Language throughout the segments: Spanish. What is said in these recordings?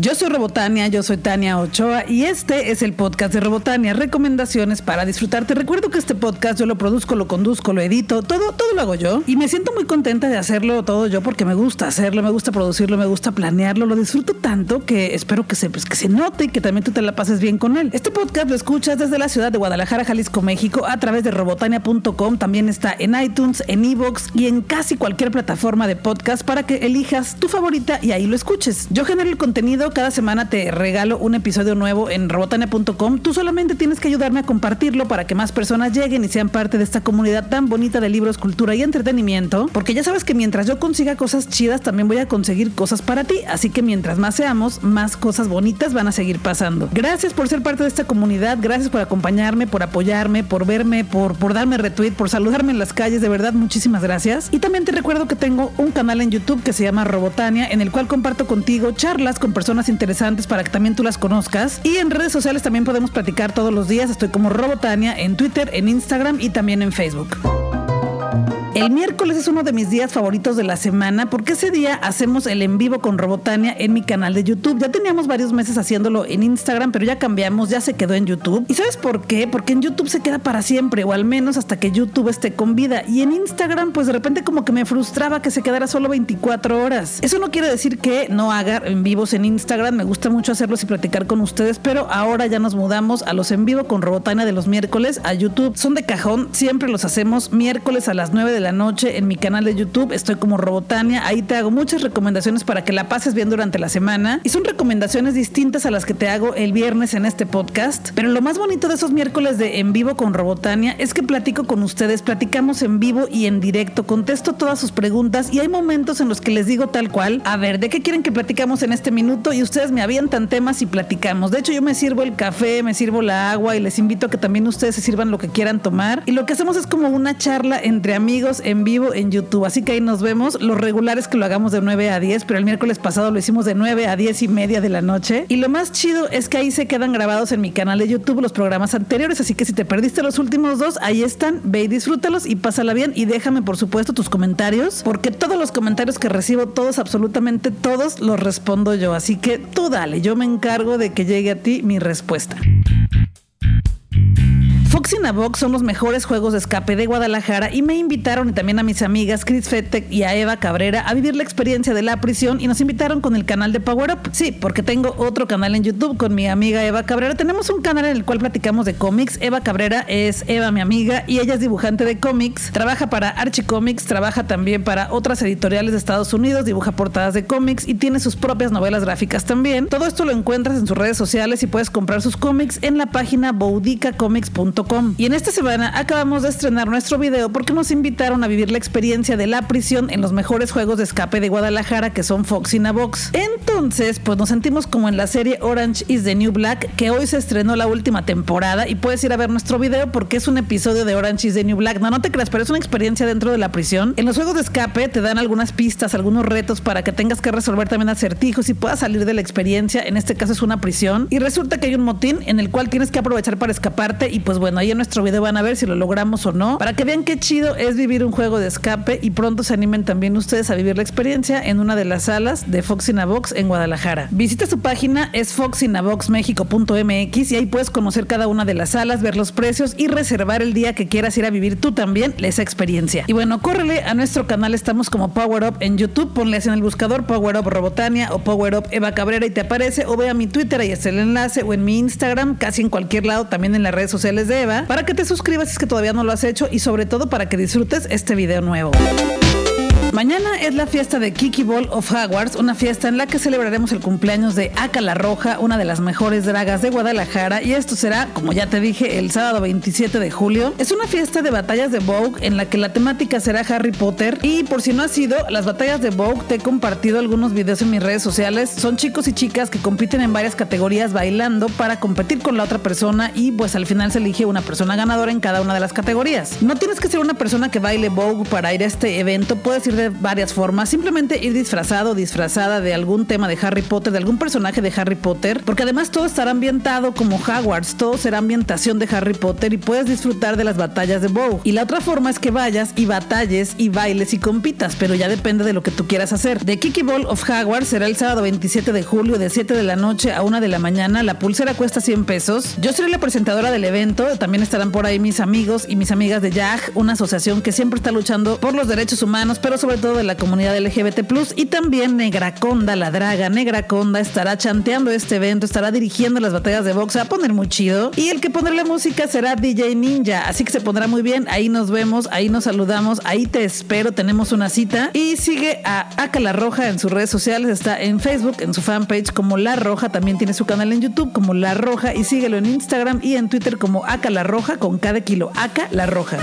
Yo soy Robotania, yo soy Tania Ochoa y este es el podcast de Robotania, recomendaciones para disfrutarte. recuerdo que este podcast yo lo produzco, lo conduzco, lo edito, todo, todo lo hago yo y me siento muy contenta de hacerlo todo yo porque me gusta hacerlo, me gusta producirlo, me gusta planearlo, lo disfruto tanto que espero que se, pues, que se note y que también tú te la pases bien con él. Este podcast lo escuchas desde la ciudad de Guadalajara, Jalisco, México, a través de robotania.com, también está en iTunes, en Evox y en casi cualquier plataforma de podcast para que elijas tu favorita y ahí lo escuches. Yo genero el contenido, cada semana te regalo un episodio nuevo en robotania.com. Tú solamente tienes que ayudarme a compartirlo para que más personas lleguen y sean parte de esta comunidad tan bonita de libros, cultura y entretenimiento, porque ya sabes que mientras yo consiga cosas chidas, también voy a conseguir cosas para ti, así que mientras más seamos, más cosas bonitas van a seguir pasando. Gracias por ser parte de esta comunidad, gracias por acompañarme, por apoyarme, por verme, por, por darme retweet, por saludarme en las calles, de verdad muchísimas gracias. Y también te recuerdo que tengo un canal en YouTube que se llama Robotania, en el cual comparto contigo charlas con personas interesantes para que también tú las conozcas. Y en redes sociales también podemos platicar todos los días. Estoy como Robotania en Twitter, en Instagram y también en Facebook. El miércoles es uno de mis días favoritos de la semana porque ese día hacemos el en vivo con Robotania en mi canal de YouTube. Ya teníamos varios meses haciéndolo en Instagram, pero ya cambiamos, ya se quedó en YouTube. ¿Y sabes por qué? Porque en YouTube se queda para siempre, o al menos hasta que YouTube esté con vida. Y en Instagram, pues de repente como que me frustraba que se quedara solo 24 horas. Eso no quiere decir que no haga en vivos en Instagram, me gusta mucho hacerlos y platicar con ustedes, pero ahora ya nos mudamos a los en vivo con Robotania de los miércoles a YouTube. Son de cajón, siempre los hacemos miércoles a las 9 de la noche en mi canal de YouTube. Estoy como Robotania. Ahí te hago muchas recomendaciones para que la pases bien durante la semana. Y son recomendaciones distintas a las que te hago el viernes en este podcast. Pero lo más bonito de esos miércoles de en vivo con Robotania es que platico con ustedes, platicamos en vivo y en directo, contesto todas sus preguntas y hay momentos en los que les digo tal cual, a ver, ¿de qué quieren que platicamos en este minuto? Y ustedes me avientan temas y platicamos. De hecho, yo me sirvo el café, me sirvo la agua y les invito a que también ustedes se sirvan lo que quieran tomar. Y lo que hacemos es como una charla entre amigos en vivo en YouTube. Así que ahí nos vemos. Lo regular es que lo hagamos de 9 a 10, pero el miércoles pasado lo hicimos de 9 a 10 y media de la noche. Y lo más chido es que ahí se quedan grabados en mi canal de YouTube los programas anteriores. Así que si te perdiste los últimos dos, ahí están. Ve y disfrútalos y pásala bien. Y déjame, por supuesto, tus comentarios, porque todos los comentarios que recibo, todos, absolutamente todos, los respondo yo. Así que tú dale, yo me encargo de que llegue a ti mi respuesta. Fox y Navox son los mejores juegos de escape de Guadalajara y me invitaron y también a mis amigas Chris Fettek y a Eva Cabrera a vivir la experiencia de la prisión y nos invitaron con el canal de Power Up. Sí, porque tengo otro canal en YouTube con mi amiga Eva Cabrera. Tenemos un canal en el cual platicamos de cómics. Eva Cabrera es Eva, mi amiga, y ella es dibujante de cómics. Trabaja para Archie Comics, trabaja también para otras editoriales de Estados Unidos, dibuja portadas de cómics y tiene sus propias novelas gráficas también. Todo esto lo encuentras en sus redes sociales y puedes comprar sus cómics en la página boudicacomics.com y en esta semana acabamos de estrenar nuestro video porque nos invitaron a vivir la experiencia de la prisión en los mejores juegos de escape de Guadalajara que son Fox y Navox. Entonces, pues nos sentimos como en la serie Orange is the New Black que hoy se estrenó la última temporada y puedes ir a ver nuestro video porque es un episodio de Orange is the New Black. No, no te creas, pero es una experiencia dentro de la prisión. En los juegos de escape te dan algunas pistas, algunos retos para que tengas que resolver también acertijos y puedas salir de la experiencia. En este caso es una prisión y resulta que hay un motín en el cual tienes que aprovechar para escaparte y pues bueno, bueno, ahí en nuestro video van a ver si lo logramos o no, para que vean qué chido es vivir un juego de escape y pronto se animen también ustedes a vivir la experiencia en una de las salas de Foxinabox en Guadalajara. Visita su página, es foxinaboxmexico.mx y ahí puedes conocer cada una de las salas, ver los precios y reservar el día que quieras ir a vivir tú también esa experiencia. Y bueno, córrele a nuestro canal, estamos como Power Up en YouTube, ponle así en el buscador Power Up Robotania o Power Up Eva Cabrera y te aparece o ve a mi Twitter, ahí está el enlace o en mi Instagram, casi en cualquier lado, también en las redes sociales de Eva, para que te suscribas si es que todavía no lo has hecho y sobre todo para que disfrutes este video nuevo. Mañana es la fiesta de Kiki Ball of Hogwarts, una fiesta en la que celebraremos el cumpleaños de Aka la Roja, una de las mejores dragas de Guadalajara, y esto será, como ya te dije, el sábado 27 de julio. Es una fiesta de batallas de Vogue en la que la temática será Harry Potter, y por si no ha sido, las batallas de Vogue te he compartido algunos videos en mis redes sociales. Son chicos y chicas que compiten en varias categorías bailando para competir con la otra persona y pues al final se elige una persona ganadora en cada una de las categorías. No tienes que ser una persona que baile Vogue para ir a este evento, puedes ir de varias formas. Simplemente ir disfrazado o disfrazada de algún tema de Harry Potter, de algún personaje de Harry Potter, porque además todo estará ambientado como Hogwarts, todo será ambientación de Harry Potter y puedes disfrutar de las batallas de Bow. Y la otra forma es que vayas y batalles y bailes y compitas, pero ya depende de lo que tú quieras hacer. The Kiki Ball of Hogwarts será el sábado 27 de julio de 7 de la noche a 1 de la mañana. La pulsera cuesta 100 pesos. Yo seré la presentadora del evento. También estarán por ahí mis amigos y mis amigas de YAG, una asociación que siempre está luchando por los derechos humanos, pero sobre todo de la comunidad LGBT. Y también Negraconda, la draga Negraconda, estará chanteando este evento, estará dirigiendo las batallas de box. Se va a poner muy chido. Y el que pondrá la música será DJ Ninja. Así que se pondrá muy bien. Ahí nos vemos, ahí nos saludamos, ahí te espero. Tenemos una cita. Y sigue a Aca La Roja en sus redes sociales. Está en Facebook, en su fanpage como La Roja. También tiene su canal en YouTube como La Roja. Y síguelo en Instagram y en Twitter como Aca La Roja con cada kilo. Aca La Roja.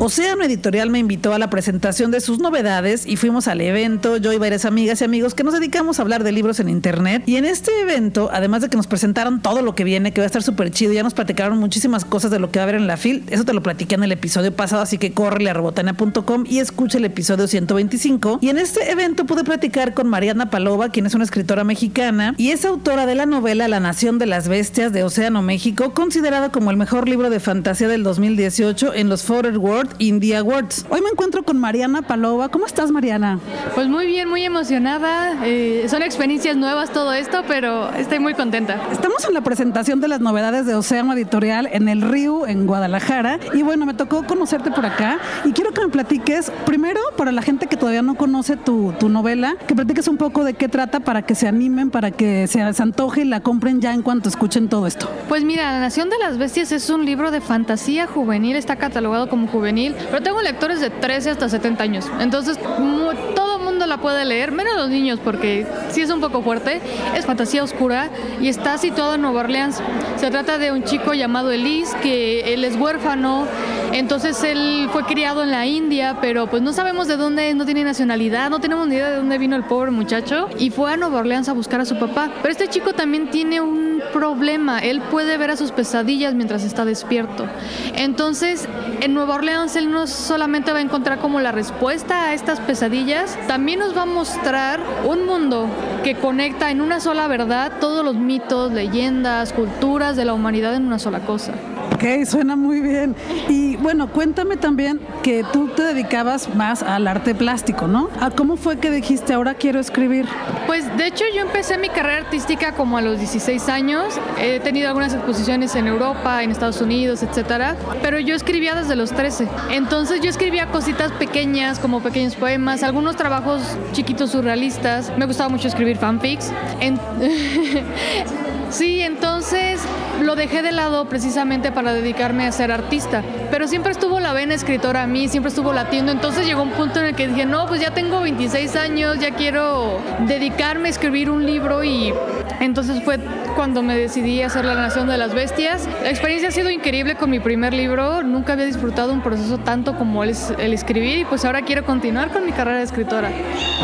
Océano Editorial me invitó a la presentación de sus novedades y fuimos al evento, yo y varias amigas y amigos que nos dedicamos a hablar de libros en internet. Y en este evento, además de que nos presentaron todo lo que viene, que va a estar súper chido, ya nos platicaron muchísimas cosas de lo que va a haber en la FIL. Eso te lo platiqué en el episodio pasado, así que córrele a robotania.com y escucha el episodio 125. Y en este evento pude platicar con Mariana Palova, quien es una escritora mexicana y es autora de la novela La Nación de las Bestias de Océano México, considerada como el mejor libro de fantasía del 2018 en los Forward World Indie Awards. Hoy me encuentro con Mariana Palova. ¿Cómo estás, Mariana? Pues muy bien, muy emocionada. Eh, son experiencias nuevas todo esto, pero estoy muy contenta. Estamos en la presentación de las novedades de Océano Editorial en el Río, en Guadalajara. Y bueno, me tocó conocerte por acá y quiero que me platiques, primero, para la gente que todavía no conoce tu, tu novela, que platiques un poco de qué trata para que se animen, para que se, se antoje y la compren ya en cuanto escuchen todo esto. Pues mira, La Nación de las Bestias es un libro de fantasía juvenil, está catalogado como juvenil pero tengo lectores de 13 hasta 70 años. Entonces, todo el mundo la puede leer, menos los niños, porque sí es un poco fuerte. Es fantasía oscura y está situado en Nueva Orleans. Se trata de un chico llamado Elise, que él es huérfano. Entonces él fue criado en la India, pero pues no sabemos de dónde, no tiene nacionalidad, no tenemos ni idea de dónde vino el pobre muchacho. Y fue a Nueva Orleans a buscar a su papá. Pero este chico también tiene un problema. Él puede ver a sus pesadillas mientras está despierto. Entonces, en Nueva Orleans él no solamente va a encontrar como la respuesta a estas pesadillas, también nos va a mostrar un mundo que conecta en una sola verdad todos los mitos, leyendas, culturas de la humanidad en una sola cosa. Ok, suena muy bien. Y bueno, cuéntame también que tú te dedicabas más al arte plástico, ¿no? ¿Cómo fue que dijiste ahora quiero escribir? Pues de hecho yo empecé mi carrera artística como a los 16 años. He tenido algunas exposiciones en Europa, en Estados Unidos, etcétera. Pero yo escribía desde los 13. Entonces yo escribía cositas pequeñas, como pequeños poemas, algunos trabajos chiquitos surrealistas. Me gustaba mucho escribir fanfics. sí, entonces lo dejé de lado precisamente para dedicarme a ser artista. Pero siempre estuvo la vena escritora a mí, siempre estuvo latiendo. Entonces llegó un punto en el que dije, no, pues ya tengo 26 años, ya quiero dedicarme a escribir un libro y entonces fue cuando me decidí a hacer La Nación de las Bestias. La experiencia ha sido increíble con mi primer libro. Nunca había disfrutado un proceso tanto como el, el escribir y pues ahora quiero continuar con mi carrera de escritora.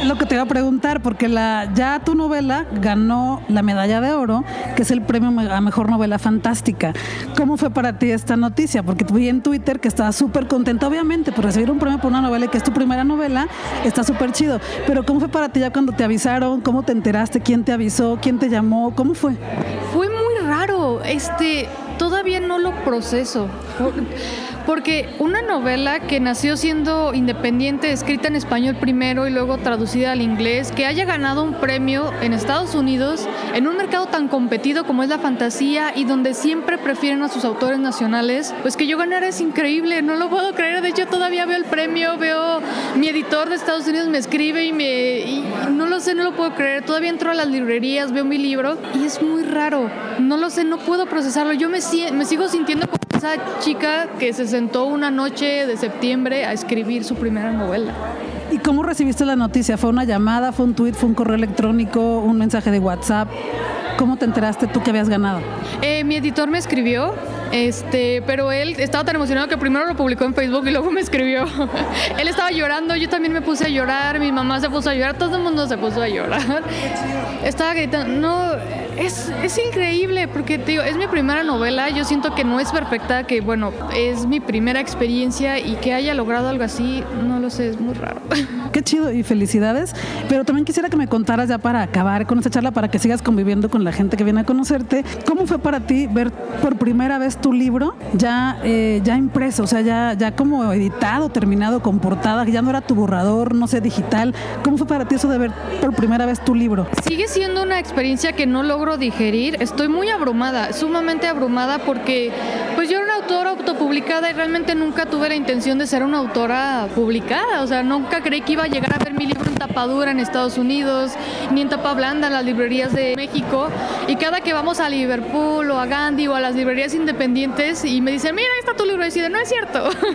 Es lo que te iba a preguntar, porque la, ya tu novela ganó la medalla de oro, que es el premio a mejor novela fantástica. ¿Cómo fue para ti esta noticia? Porque vi en Twitter que estabas súper contenta, obviamente, por recibir un premio por una novela que es tu primera novela, está súper chido. Pero ¿cómo fue para ti ya cuando te avisaron? ¿Cómo te enteraste? ¿Quién te avisó? ¿Quién te llamó? ¿Cómo fue? Fue muy raro. Este, todavía no lo proceso. Porque una novela que nació siendo independiente, escrita en español primero y luego traducida al inglés, que haya ganado un premio en Estados Unidos, en un mercado tan competido como es la fantasía y donde siempre prefieren a sus autores nacionales, pues que yo ganara es increíble, no lo puedo creer. De hecho, todavía veo el premio, veo mi editor de Estados Unidos me escribe y me. No lo sé, no lo puedo creer. Todavía entro a las librerías, veo mi libro y es muy raro. No lo sé, no puedo procesarlo. Yo me, me sigo sintiendo como esa chica que se sentó una noche de septiembre a escribir su primera novela. ¿Y cómo recibiste la noticia? ¿Fue una llamada, fue un tweet, fue un correo electrónico, un mensaje de WhatsApp? ¿Cómo te enteraste tú que habías ganado? Eh, mi editor me escribió este, pero él estaba tan emocionado que primero lo publicó en Facebook y luego me escribió. él estaba llorando, yo también me puse a llorar, mi mamá se puso a llorar, todo el mundo se puso a llorar. Estaba gritando, no, es, es increíble porque digo, es mi primera novela, yo siento que no es perfecta, que bueno, es mi primera experiencia y que haya logrado algo así, no lo sé, es muy raro. Qué chido y felicidades, pero también quisiera que me contaras ya para acabar con esta charla, para que sigas conviviendo con la gente que viene a conocerte, ¿cómo fue para ti ver por primera vez tu libro ya, eh, ya impreso, o sea, ya, ya como editado, terminado, con portada, ya no era tu borrador, no sé, digital? ¿Cómo fue para ti eso de ver por primera vez tu libro? Sigue siendo una experiencia que no logro digerir. Estoy muy abrumada, sumamente abrumada porque pues yo autora autopublicada y realmente nunca tuve la intención de ser una autora publicada. O sea, nunca creí que iba a llegar a ver mi libro en tapadura en Estados Unidos, ni en tapa blanda en las librerías de México. Y cada que vamos a Liverpool o a Gandhi o a las librerías independientes y me dicen, mira, ahí está tu libro, y deciden, no es cierto.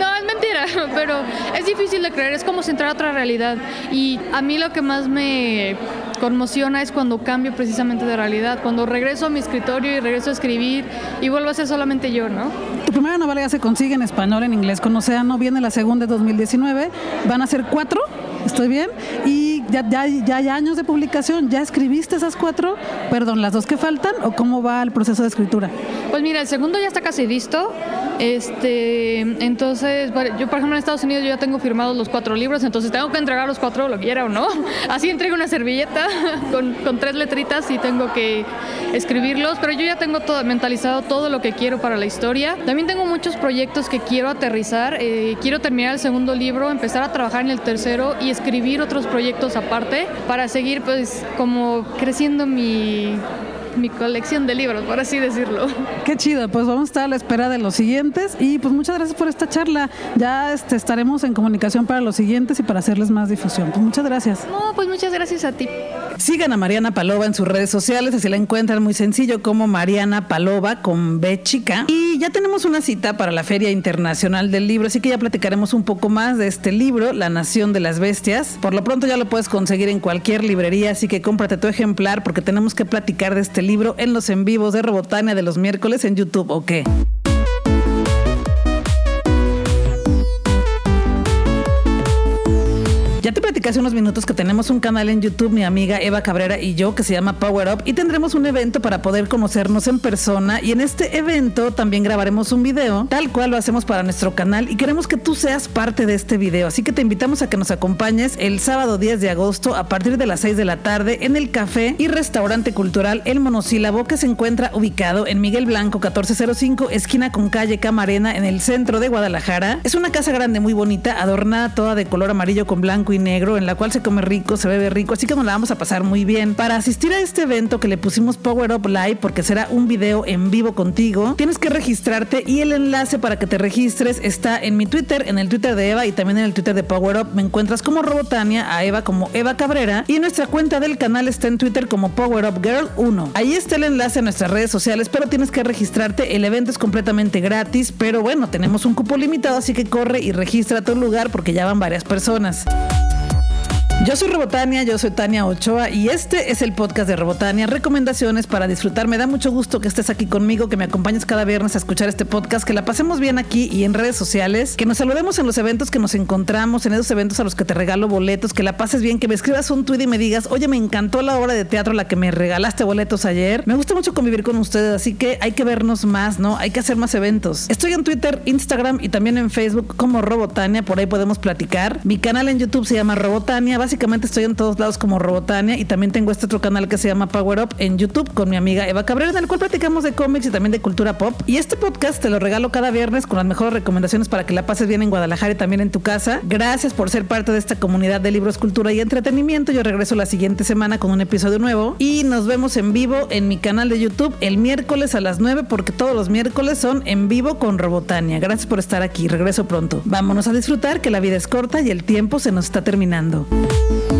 no, es mentira, pero es difícil de creer, es como si entrara a otra realidad. Y a mí lo que más me conmociona es cuando cambio precisamente de realidad, cuando regreso a mi escritorio y regreso a escribir y vuelvo a ser solamente yo, ¿no? Tu primera novela ya se consigue en español, en inglés con Océano, viene la segunda de 2019, van a ser cuatro, ¿estoy bien? Y ya, ya, ya hay años de publicación, ¿ya escribiste esas cuatro? Perdón, las dos que faltan o cómo va el proceso de escritura? Pues mira, el segundo ya está casi listo. Este, entonces, yo por ejemplo en Estados Unidos yo ya tengo firmados los cuatro libros, entonces tengo que entregar los cuatro, lo quiera o no. Así entrego una servilleta con, tres letritas y tengo que escribirlos, pero yo ya tengo todo mentalizado todo lo que quiero para la historia. También tengo muchos proyectos que quiero aterrizar. Eh, quiero terminar el segundo libro, empezar a trabajar en el tercero y escribir otros proyectos aparte para seguir pues como creciendo mi mi colección de libros, por así decirlo. Qué chido, pues vamos a estar a la espera de los siguientes y pues muchas gracias por esta charla. Ya este, estaremos en comunicación para los siguientes y para hacerles más difusión. Pues muchas gracias. No, pues muchas gracias a ti. Sigan a Mariana Palova en sus redes sociales, así la encuentran muy sencillo como Mariana Palova con B chica. Y ya tenemos una cita para la Feria Internacional del Libro, así que ya platicaremos un poco más de este libro, La Nación de las Bestias. Por lo pronto ya lo puedes conseguir en cualquier librería, así que cómprate tu ejemplar porque tenemos que platicar de este libro en los en vivos de Robotania de los miércoles en YouTube, ¿o qué? Ya te platicé unos minutos que tenemos un canal en YouTube, mi amiga Eva Cabrera y yo, que se llama Power Up, y tendremos un evento para poder conocernos en persona. Y en este evento también grabaremos un video, tal cual lo hacemos para nuestro canal, y queremos que tú seas parte de este video. Así que te invitamos a que nos acompañes el sábado 10 de agosto a partir de las 6 de la tarde en el café y restaurante cultural El Monosílabo, que se encuentra ubicado en Miguel Blanco 1405, esquina con calle Camarena, en el centro de Guadalajara. Es una casa grande, muy bonita, adornada toda de color amarillo con blanco y negro, en la cual se come rico, se bebe rico, así que nos la vamos a pasar muy bien. Para asistir a este evento que le pusimos Power Up Live, porque será un video en vivo contigo, tienes que registrarte y el enlace para que te registres está en mi Twitter, en el Twitter de Eva y también en el Twitter de Power Up. Me encuentras como Robotania, a Eva como Eva Cabrera y nuestra cuenta del canal está en Twitter como Power Up Girl 1. Ahí está el enlace a nuestras redes sociales, pero tienes que registrarte. El evento es completamente gratis, pero bueno, tenemos un cupo limitado, así que corre y registra tu lugar porque ya van varias personas. Yo soy Robotania, yo soy Tania Ochoa y este es el podcast de Robotania, recomendaciones para disfrutar. Me da mucho gusto que estés aquí conmigo, que me acompañes cada viernes a escuchar este podcast, que la pasemos bien aquí y en redes sociales, que nos saludemos en los eventos que nos encontramos, en esos eventos a los que te regalo boletos, que la pases bien, que me escribas un tweet y me digas, oye, me encantó la obra de teatro la que me regalaste boletos ayer. Me gusta mucho convivir con ustedes, así que hay que vernos más, ¿no? Hay que hacer más eventos. Estoy en Twitter, Instagram y también en Facebook como Robotania, por ahí podemos platicar. Mi canal en YouTube se llama Robotania, básicamente estoy en todos lados como Robotania y también tengo este otro canal que se llama Power Up en YouTube con mi amiga Eva Cabrera, en el cual platicamos de cómics y también de cultura pop. Y este podcast te lo regalo cada viernes con las mejores recomendaciones para que la pases bien en Guadalajara y también en tu casa. Gracias por ser parte de esta comunidad de libros, cultura y entretenimiento. Yo regreso la siguiente semana con un episodio nuevo y nos vemos en vivo en mi canal de YouTube el miércoles a las 9 porque todos los miércoles son en vivo con Robotania. Gracias por estar aquí. Regreso pronto. Vámonos a disfrutar que la vida es corta y el tiempo se nos está terminando. you